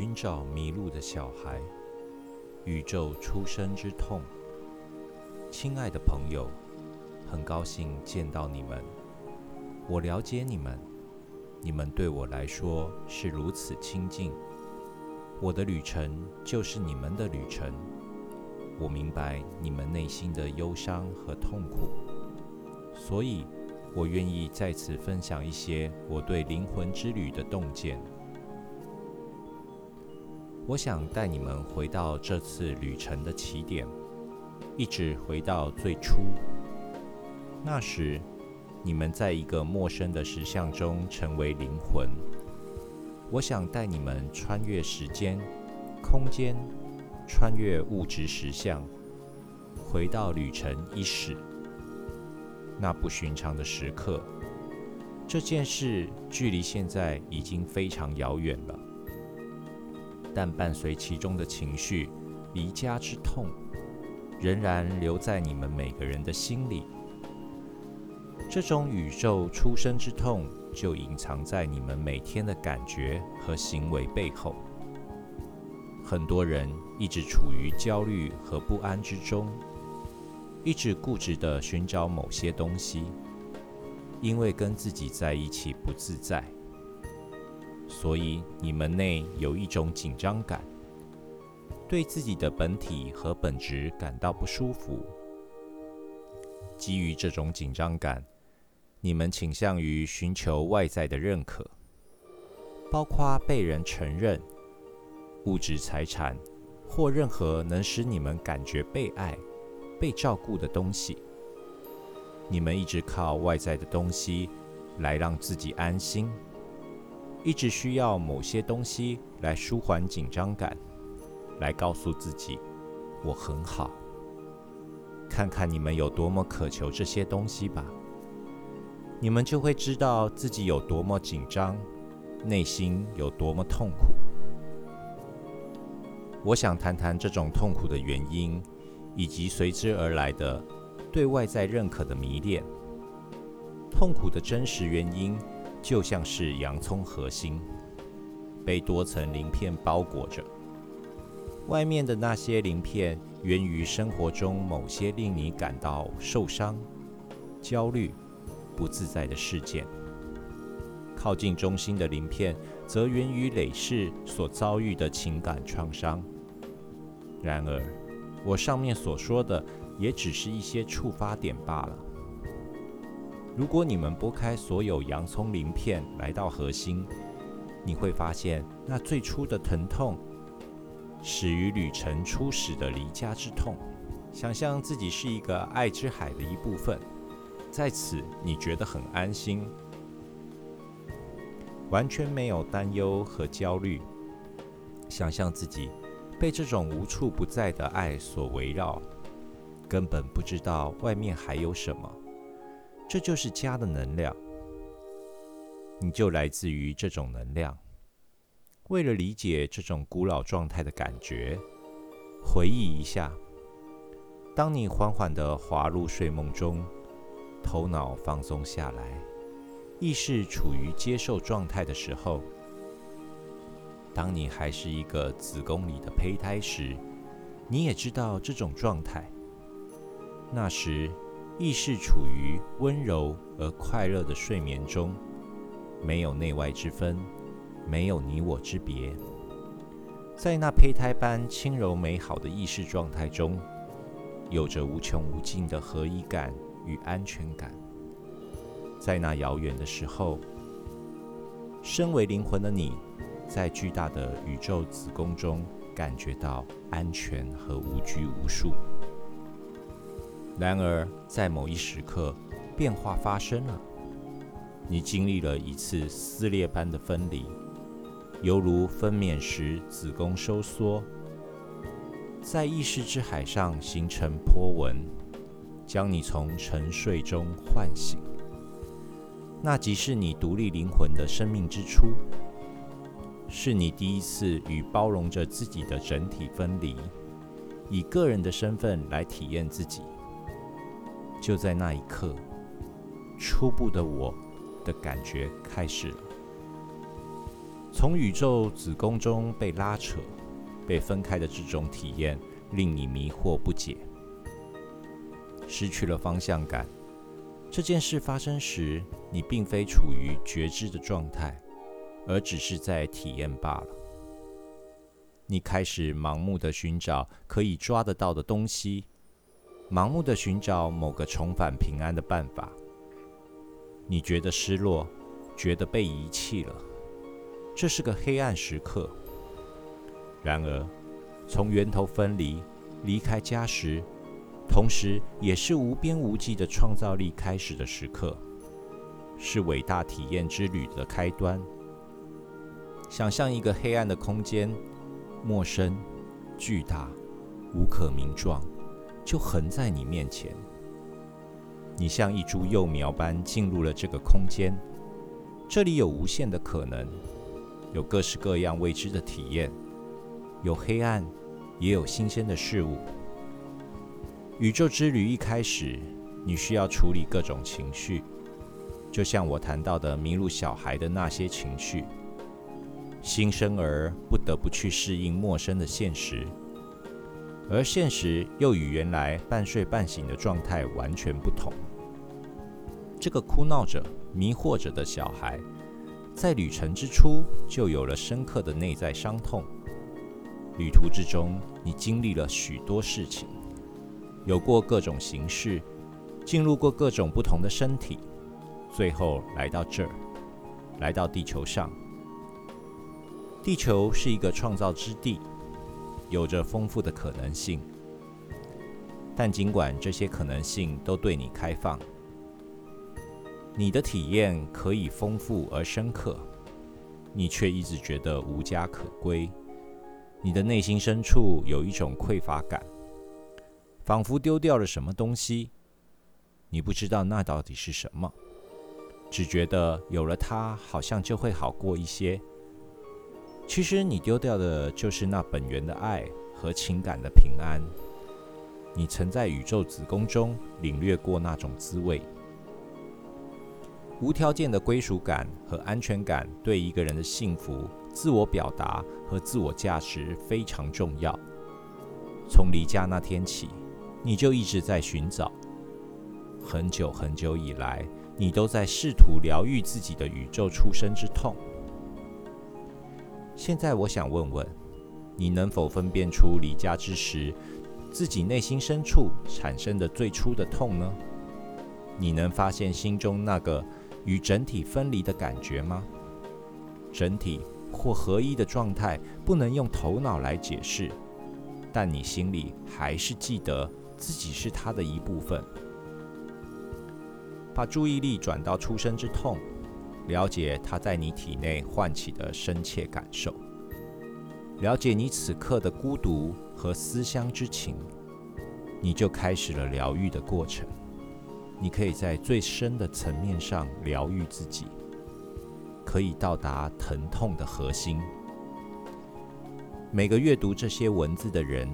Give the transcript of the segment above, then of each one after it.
寻找迷路的小孩，宇宙出生之痛。亲爱的朋友，很高兴见到你们。我了解你们，你们对我来说是如此亲近。我的旅程就是你们的旅程。我明白你们内心的忧伤和痛苦，所以我愿意在此分享一些我对灵魂之旅的洞见。我想带你们回到这次旅程的起点，一直回到最初。那时，你们在一个陌生的石像中成为灵魂。我想带你们穿越时间、空间，穿越物质实相，回到旅程伊始。那不寻常的时刻，这件事距离现在已经非常遥远了。但伴随其中的情绪，离家之痛，仍然留在你们每个人的心里。这种宇宙出生之痛，就隐藏在你们每天的感觉和行为背后。很多人一直处于焦虑和不安之中，一直固执地寻找某些东西，因为跟自己在一起不自在。所以你们内有一种紧张感，对自己的本体和本质感到不舒服。基于这种紧张感，你们倾向于寻求外在的认可，包括被人承认、物质财产或任何能使你们感觉被爱、被照顾的东西。你们一直靠外在的东西来让自己安心。一直需要某些东西来舒缓紧张感，来告诉自己我很好。看看你们有多么渴求这些东西吧，你们就会知道自己有多么紧张，内心有多么痛苦。我想谈谈这种痛苦的原因，以及随之而来的对外在认可的迷恋。痛苦的真实原因。就像是洋葱核心被多层鳞片包裹着，外面的那些鳞片源于生活中某些令你感到受伤、焦虑、不自在的事件；靠近中心的鳞片则源于累世所遭遇的情感创伤。然而，我上面所说的也只是一些触发点罢了。如果你们拨开所有洋葱鳞片来到核心，你会发现那最初的疼痛始于旅程初始的离家之痛。想象自己是一个爱之海的一部分，在此你觉得很安心，完全没有担忧和焦虑。想象自己被这种无处不在的爱所围绕，根本不知道外面还有什么。这就是家的能量，你就来自于这种能量。为了理解这种古老状态的感觉，回忆一下：当你缓缓地滑入睡梦中，头脑放松下来，意识处于接受状态的时候；当你还是一个子宫里的胚胎时，你也知道这种状态。那时。意识处于温柔而快乐的睡眠中，没有内外之分，没有你我之别。在那胚胎般轻柔美好的意识状态中，有着无穷无尽的合一感与安全感。在那遥远的时候，身为灵魂的你，在巨大的宇宙子宫中感觉到安全和无拘无束。然而，在某一时刻，变化发生了。你经历了一次撕裂般的分离，犹如分娩时子宫收缩，在意识之海上形成波纹，将你从沉睡中唤醒。那即是你独立灵魂的生命之初，是你第一次与包容着自己的整体分离，以个人的身份来体验自己。就在那一刻，初步的我的感觉开始了。从宇宙子宫中被拉扯、被分开的这种体验，令你迷惑不解，失去了方向感。这件事发生时，你并非处于觉知的状态，而只是在体验罢了。你开始盲目的寻找可以抓得到的东西，盲目的寻找某个重返平安的办法。你觉得失落，觉得被遗弃了，这是个黑暗时刻。然而，从源头分离、离开家时，同时，也是无边无际的创造力开始的时刻，是伟大体验之旅的开端。想象一个黑暗的空间，陌生、巨大、无可名状，就横在你面前。你像一株幼苗般进入了这个空间，这里有无限的可能，有各式各样未知的体验，有黑暗，也有新鲜的事物。宇宙之旅一开始，你需要处理各种情绪，就像我谈到的迷路小孩的那些情绪。新生儿不得不去适应陌生的现实，而现实又与原来半睡半醒的状态完全不同。这个哭闹着、迷惑着的小孩，在旅程之初就有了深刻的内在伤痛。旅途之中，你经历了许多事情。有过各种形式，进入过各种不同的身体，最后来到这儿，来到地球上。地球是一个创造之地，有着丰富的可能性。但尽管这些可能性都对你开放，你的体验可以丰富而深刻，你却一直觉得无家可归。你的内心深处有一种匮乏感。仿佛丢掉了什么东西，你不知道那到底是什么，只觉得有了它，好像就会好过一些。其实你丢掉的就是那本源的爱和情感的平安。你曾在宇宙子宫中领略过那种滋味。无条件的归属感和安全感对一个人的幸福、自我表达和自我价值非常重要。从离家那天起。你就一直在寻找，很久很久以来，你都在试图疗愈自己的宇宙出生之痛。现在，我想问问，你能否分辨出离家之时自己内心深处产生的最初的痛呢？你能发现心中那个与整体分离的感觉吗？整体或合一的状态不能用头脑来解释，但你心里还是记得。自己是它的一部分，把注意力转到出生之痛，了解它在你体内唤起的深切感受，了解你此刻的孤独和思乡之情，你就开始了疗愈的过程。你可以在最深的层面上疗愈自己，可以到达疼痛的核心。每个阅读这些文字的人。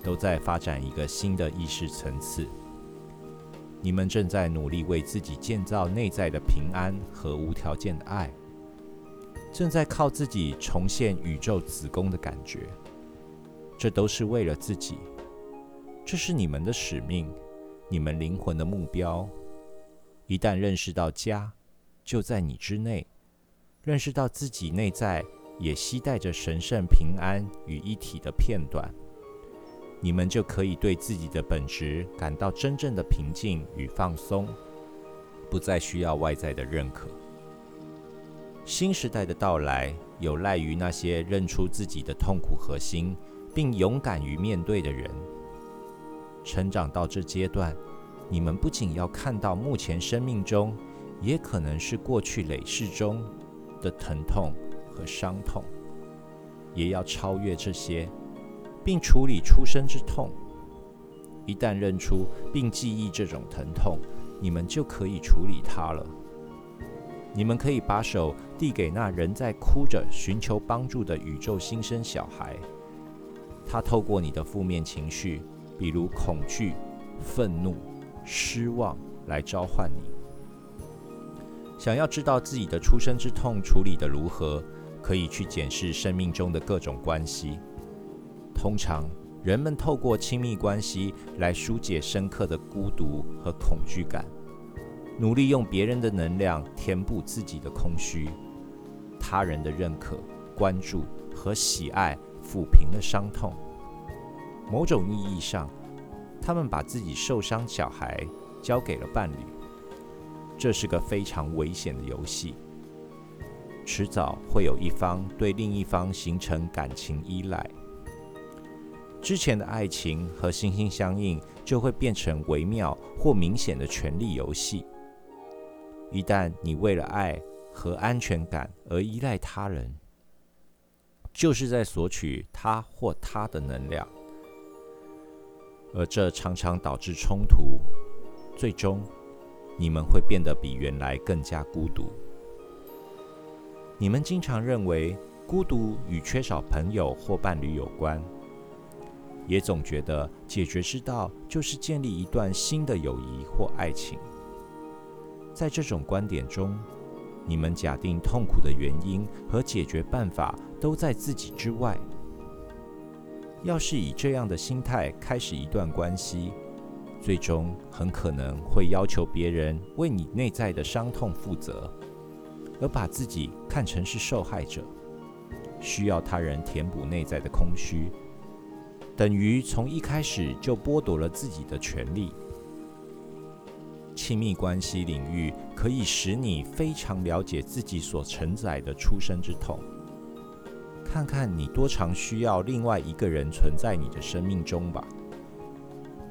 都在发展一个新的意识层次。你们正在努力为自己建造内在的平安和无条件的爱，正在靠自己重现宇宙子宫的感觉。这都是为了自己，这是你们的使命，你们灵魂的目标。一旦认识到家就在你之内，认识到自己内在也携带着神圣平安与一体的片段。你们就可以对自己的本职感到真正的平静与放松，不再需要外在的认可。新时代的到来有赖于那些认出自己的痛苦核心，并勇敢于面对的人。成长到这阶段，你们不仅要看到目前生命中，也可能是过去累世中的疼痛和伤痛，也要超越这些。并处理出生之痛。一旦认出并记忆这种疼痛，你们就可以处理它了。你们可以把手递给那仍在哭着寻求帮助的宇宙新生小孩。他透过你的负面情绪，比如恐惧、愤怒、失望，来召唤你。想要知道自己的出生之痛处理的如何？可以去检视生命中的各种关系。通常，人们透过亲密关系来疏解深刻的孤独和恐惧感，努力用别人的能量填补自己的空虚。他人的认可、关注和喜爱抚平了伤痛。某种意义上，他们把自己受伤小孩交给了伴侣。这是个非常危险的游戏，迟早会有一方对另一方形成感情依赖。之前的爱情和心心相印就会变成微妙或明显的权力游戏。一旦你为了爱和安全感而依赖他人，就是在索取他或他的能量，而这常常导致冲突，最终你们会变得比原来更加孤独。你们经常认为孤独与缺少朋友或伴侣有关。也总觉得解决之道就是建立一段新的友谊或爱情。在这种观点中，你们假定痛苦的原因和解决办法都在自己之外。要是以这样的心态开始一段关系，最终很可能会要求别人为你内在的伤痛负责，而把自己看成是受害者，需要他人填补内在的空虚。等于从一开始就剥夺了自己的权利。亲密关系领域可以使你非常了解自己所承载的出生之痛，看看你多常需要另外一个人存在你的生命中吧。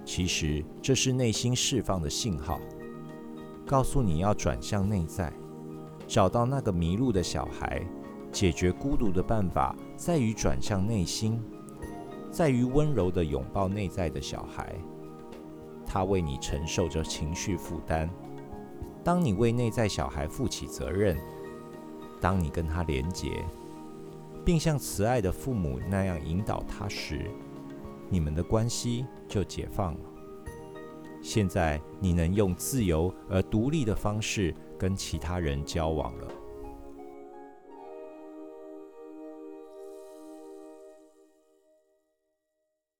其实这是内心释放的信号，告诉你要转向内在，找到那个迷路的小孩。解决孤独的办法在于转向内心。在于温柔的拥抱内在的小孩，他为你承受着情绪负担。当你为内在小孩负起责任，当你跟他连结，并像慈爱的父母那样引导他时，你们的关系就解放了。现在你能用自由而独立的方式跟其他人交往了。